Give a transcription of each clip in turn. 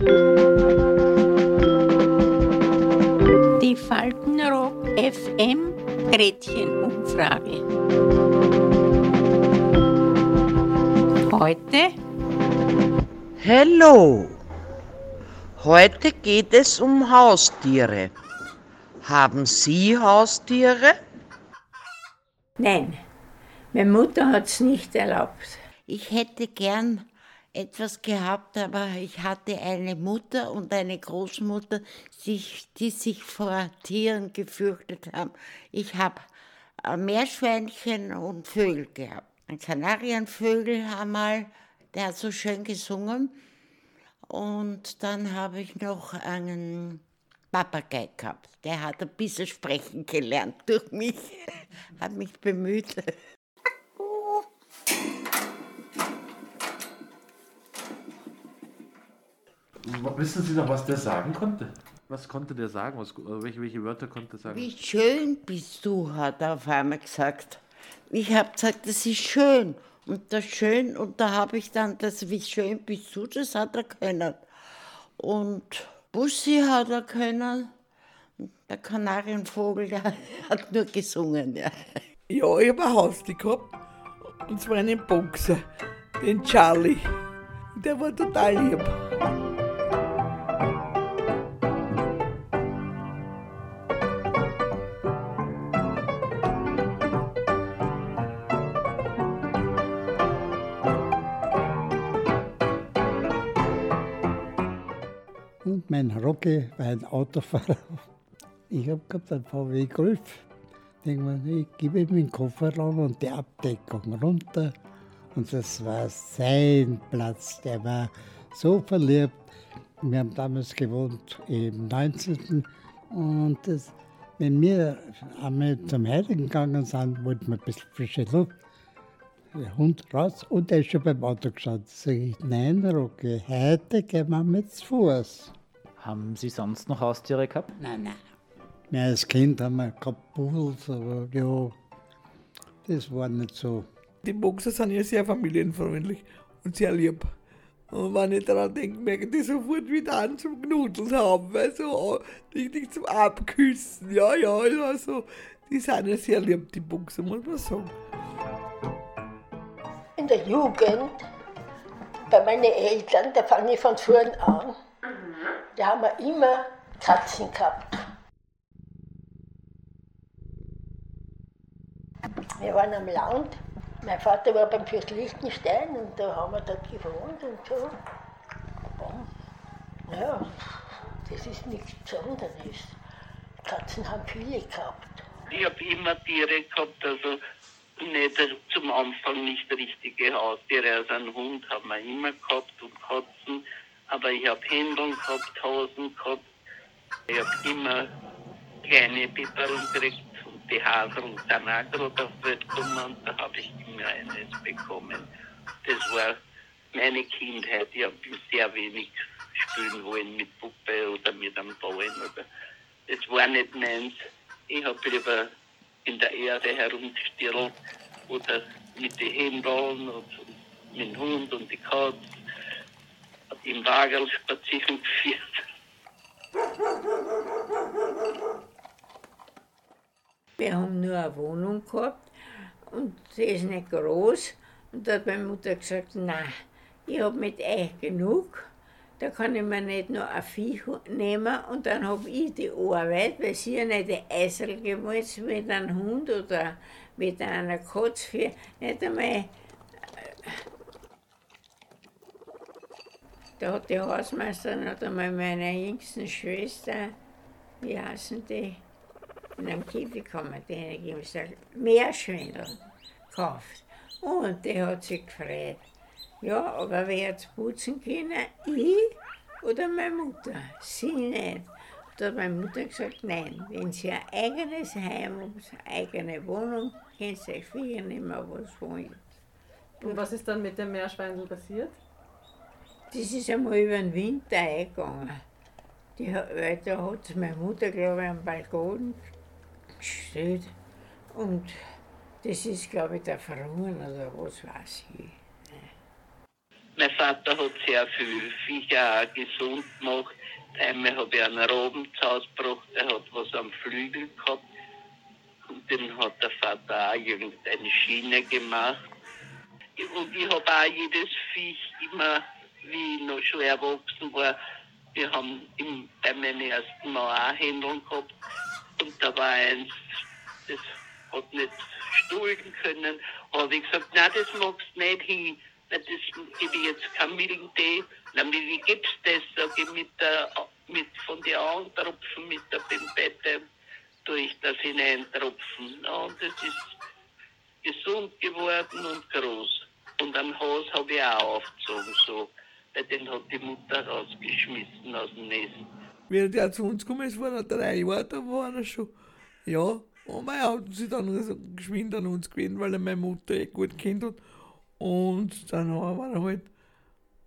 Die Faltenrock FM Gretchenumfrage. Heute Hallo! Heute geht es um Haustiere. Haben Sie Haustiere? Nein, meine Mutter hat es nicht erlaubt. Ich hätte gern etwas gehabt, aber ich hatte eine Mutter und eine Großmutter, die, sich vor Tieren gefürchtet haben. Ich habe Meerschweinchen und Vögel gehabt. Ein Kanarienvögel einmal, der hat so schön gesungen. Und dann habe ich noch einen Papagei gehabt. Der hat ein bisschen sprechen gelernt durch mich, hat mich bemüht. Wissen Sie noch, was der sagen konnte? Was konnte der sagen? Was, welche, welche Wörter konnte er sagen? Wie schön bist du, hat er auf einmal gesagt. Ich habe gesagt, das ist schön. Und das schön, und da habe ich dann das, wie schön bist du, das hat er können. Und Bussi hat er können. Der Kanarienvogel, der hat nur gesungen. Ja, ja ich habe ein Haustier gehabt. Und zwar einen Boxer, den Charlie. Der war total lieb. Mein Rocke war ein Autofahrer. Ich habe gehabt einen VW Golf. Denk mir, ich gebe ihm den Kofferraum und die Abdeckung runter. Und das war sein Platz. Der war so verliebt. Wir haben damals gewohnt im 19. Und das, wenn wir einmal zum Heiligen gegangen sind, wollten wir ein bisschen frische Luft. Der Hund raus und er ist schon beim Auto geschaut. Sag ich, nein, Rocky, heute gehen wir mit zu Fuß. Haben Sie sonst noch Haustiere gehabt? Nein, nein. Ja, als Kind haben wir gehabt Pudels, aber ja, das war nicht so. Die Boxer sind ja sehr familienfreundlich und sehr lieb. Und wenn ich daran denke, merke ich sofort wieder an zum Knudeln haben, weil so richtig zum Abküssen. Ja, ja, also, die sind ja sehr lieb, die Boxer, muss man sagen. In der Jugend, bei meinen Eltern, da fange ich von vorn an, da haben wir immer Katzen gehabt. Wir waren am Land. Mein Vater war beim Fürst Liechtenstein und da haben wir dort gewohnt und so. Ja, das ist nichts Besonderes. Katzen haben viele gehabt. Ich habe immer Tiere gehabt, also nicht zum Anfang nicht richtige Haustiere. Also einen Hund haben wir immer gehabt und Katzen. Aber ich habe Händeln gehabt, Hasen gehabt. Ich habe immer kleine Pipperl gekriegt und die Haseln sind auch gerade auf die Welt gekommen und da habe ich immer eines bekommen. Das war meine Kindheit. Ich habe sehr wenig spielen wollen mit Puppe oder mit einem Ballen. Das war nicht meins. Ich habe lieber in der Erde herumgestirrt oder mit den Händeln und mit dem Hund und die Katze im Wagel spazieren geführt. Wir haben nur eine Wohnung gehabt und sie ist nicht groß. Und da hat meine Mutter gesagt, nein, ich habe mit euch genug. Da kann ich mir nicht nur ein Vieh nehmen und dann habe ich die Arbeit, weil sie ja nicht ein Eisel gemolzen mit einem Hund oder mit einer Katze, nicht einmal. Da hat die Hausmeisterin hat einmal meiner jüngsten Schwester, wie heißen die, in einem Käfig haben wir denen gesagt, Meerschwindel gekauft. Und die hat sich gefreut. Ja, aber wer hat putzen können? Ich oder meine Mutter? Sie nicht. Da hat meine Mutter gesagt, nein, wenn sie ein eigenes Heim haben, eine eigene Wohnung, können sie euch Viecher nehmen, was wollen. Und was ist dann mit dem Meerschweindel passiert? Das ist einmal über den Winter eingegangen. Die, weil da hat meine Mutter, glaube ich, am Balkon gestellt. Und das ist, glaube ich, der Verhungern oder was weiß ich. Mein Vater hat sehr viel Viecher auch gesund gemacht. Einmal habe ich einen Raben zu Hause gebracht, der hat was am Flügel gehabt. Und den hat der Vater auch irgendeine Schiene gemacht. Und ich habe auch jedes Viech immer, wie ich noch schon erwachsen war, wir haben im, bei meinem ersten Mal auch Händeln gehabt. Und da war eins, das hat nicht stuhlen können. Habe ich gesagt, nein, das magst du nicht hin. Weil das gebe ich jetzt Kamillentee. Na, wie gibt's das? Sag ich mit der, mit, von den Augentropfen, mit der Pimpette, tue ich das hineintropfen. Ja, und das ist gesund geworden und groß. Und am Haus habe ich auch aufgezogen, so. Den hat die Mutter rausgeschmissen aus dem Nest. Wie der zu uns gekommen ist, war er drei Jahre, da war er schon. Ja, und mein hat sich dann geschwind an uns gewöhnt, weil er meine Mutter eh gut kennt hat. Und dann war er halt,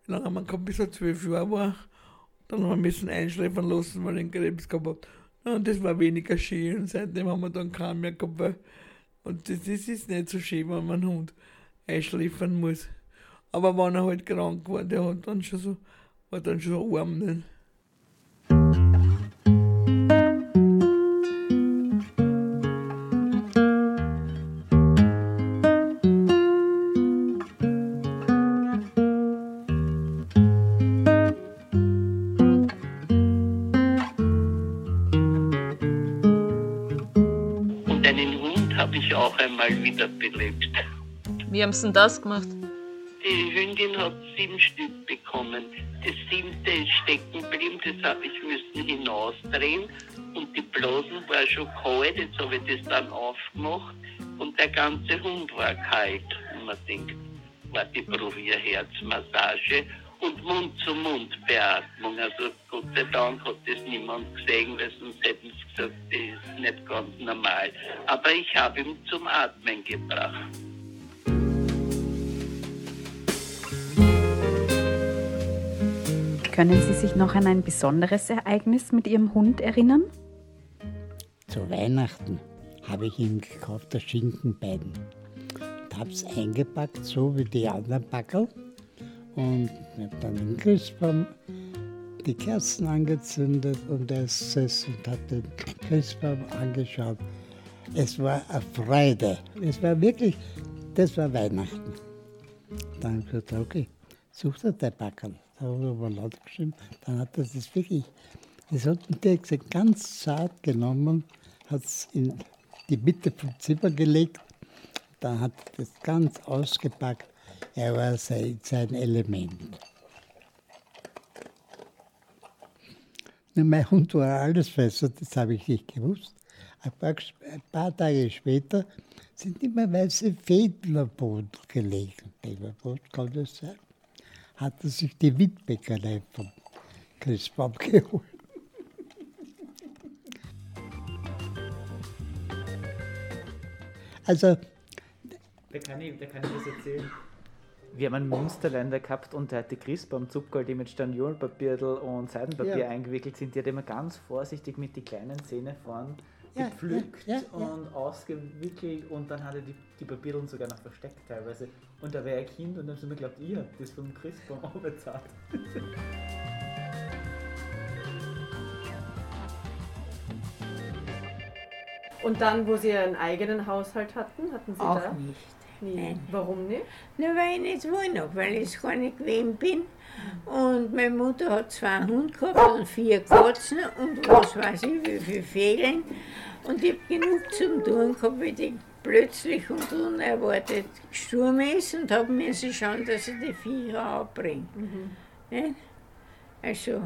wie lange haben wir gehabt, bis er zwölf Jahre war. Dann haben wir müssen einschläfern lassen, weil er einen Krebs gehabt hat. Und das war weniger schön. Und seitdem haben wir dann keinen mehr gehabt. Und das, das ist nicht so schön, wenn man einen Hund einschläfern muss. Aber wenn er halt krank war, der hat dann schon so, war dann schon arm. Ne? Und einen Hund habe ich auch einmal wiederbelebt. Wie haben Sie denn das gemacht? Die Hündin hat sieben Stück bekommen. Das siebte ist stecken geblieben, das habe ich müssen hinausdrehen. Und die Blasen war schon kalt, jetzt habe ich das dann aufgemacht. Und der ganze Hund war kalt. Und man denkt, warte, ich probiere Herzmassage und Mund-zu-Mund-Beatmung. Also Gott sei Dank hat das niemand gesehen, weil sonst hätten sie gesagt, das ist nicht ganz normal. Aber ich habe ihn zum Atmen gebracht. Können Sie sich noch an ein besonderes Ereignis mit Ihrem Hund erinnern? Zu Weihnachten habe ich ihm gekauft, das Schinkenbein. Und habe es eingepackt, so wie die anderen Packel. Und ich habe dann im Christbaum die Kerzen angezündet und er gesessen und hat den Christbaum angeschaut. Es war eine Freude. Es war wirklich, das war Weihnachten. Dann habe ich gesagt, okay, such dir dein Packel. Habe aber laut geschrieben. Dann hat er das wirklich, das hat hat gesagt, ganz zart genommen, hat es in die Mitte vom Zimmer gelegt. Dann hat er das ganz ausgepackt. Er war sein, sein Element. Mein Hund war alles besser, das habe ich nicht gewusst. Ein paar, ein paar Tage später sind immer weiße Fäden gelegen. Was kann das sein? Hat er sich die Windbäckerei vom Christbaum geholt. Also, Da kann ich, da kann ich was erzählen. Wir haben einen Munsterländer gehabt und der hat die Christbaumzupferl, die mit Staniolpapierl und Seidenpapier Ja. eingewickelt sind, die hat immer ganz vorsichtig mit den kleinen Zähnen vorn Ja, gepflückt ja, ja, ja. und ausgewickelt und dann hat er die, die Papierl sogar noch versteckt teilweise. Und da war ein Kind und dann haben sie mir geglaubt, ihr habt das vom Christbaum aufbezahlt. Und dann, wo Sie Ihren eigenen Haushalt hatten, hatten Sie Auch da? nicht. Nie. Nein. Warum nicht? Na, weil ich nicht wohnen habe, weil ich gar nicht gewesen bin. Und meine Mutter hat zwei Hunde gehabt und vier Katzen und was weiß ich, wie viel fehlen. Und ich habe genug zum tun gehabt, wie die plötzlich und unerwartet gestorben ist und habe müssen schauen, dass ich die Viecher abbringe. Nicht? Also,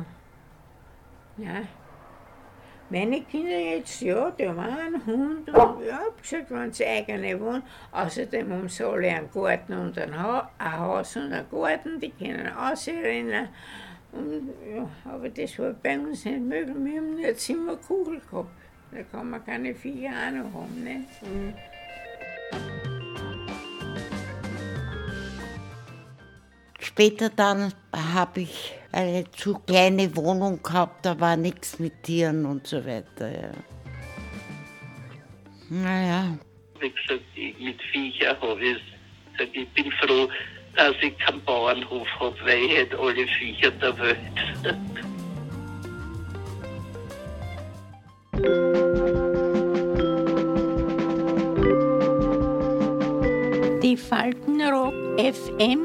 ja. Meine Kinder jetzt, ja, die haben einen Hund und ja, hab gesagt, wenn sie eigene wohnen. Außerdem haben sie alle einen Garten und ein, ha ein Haus und einen Garten, die können ausrennen. Und, ja, aber das war bei uns nicht möglich. Wir haben nur eine Zimmerkugel gehabt. Da kann man keine Viecher auch noch haben. Nicht? Später dann habe ich eine zu kleine Wohnung gehabt, da war nichts mit Tieren und so weiter. Ja. Naja. Wie gesagt, mit Viecher habe ich es. Ich bin froh, dass ich keinen Bauernhof habe, weil ich hätte alle Viecher der Welt. Die Faltenrock FM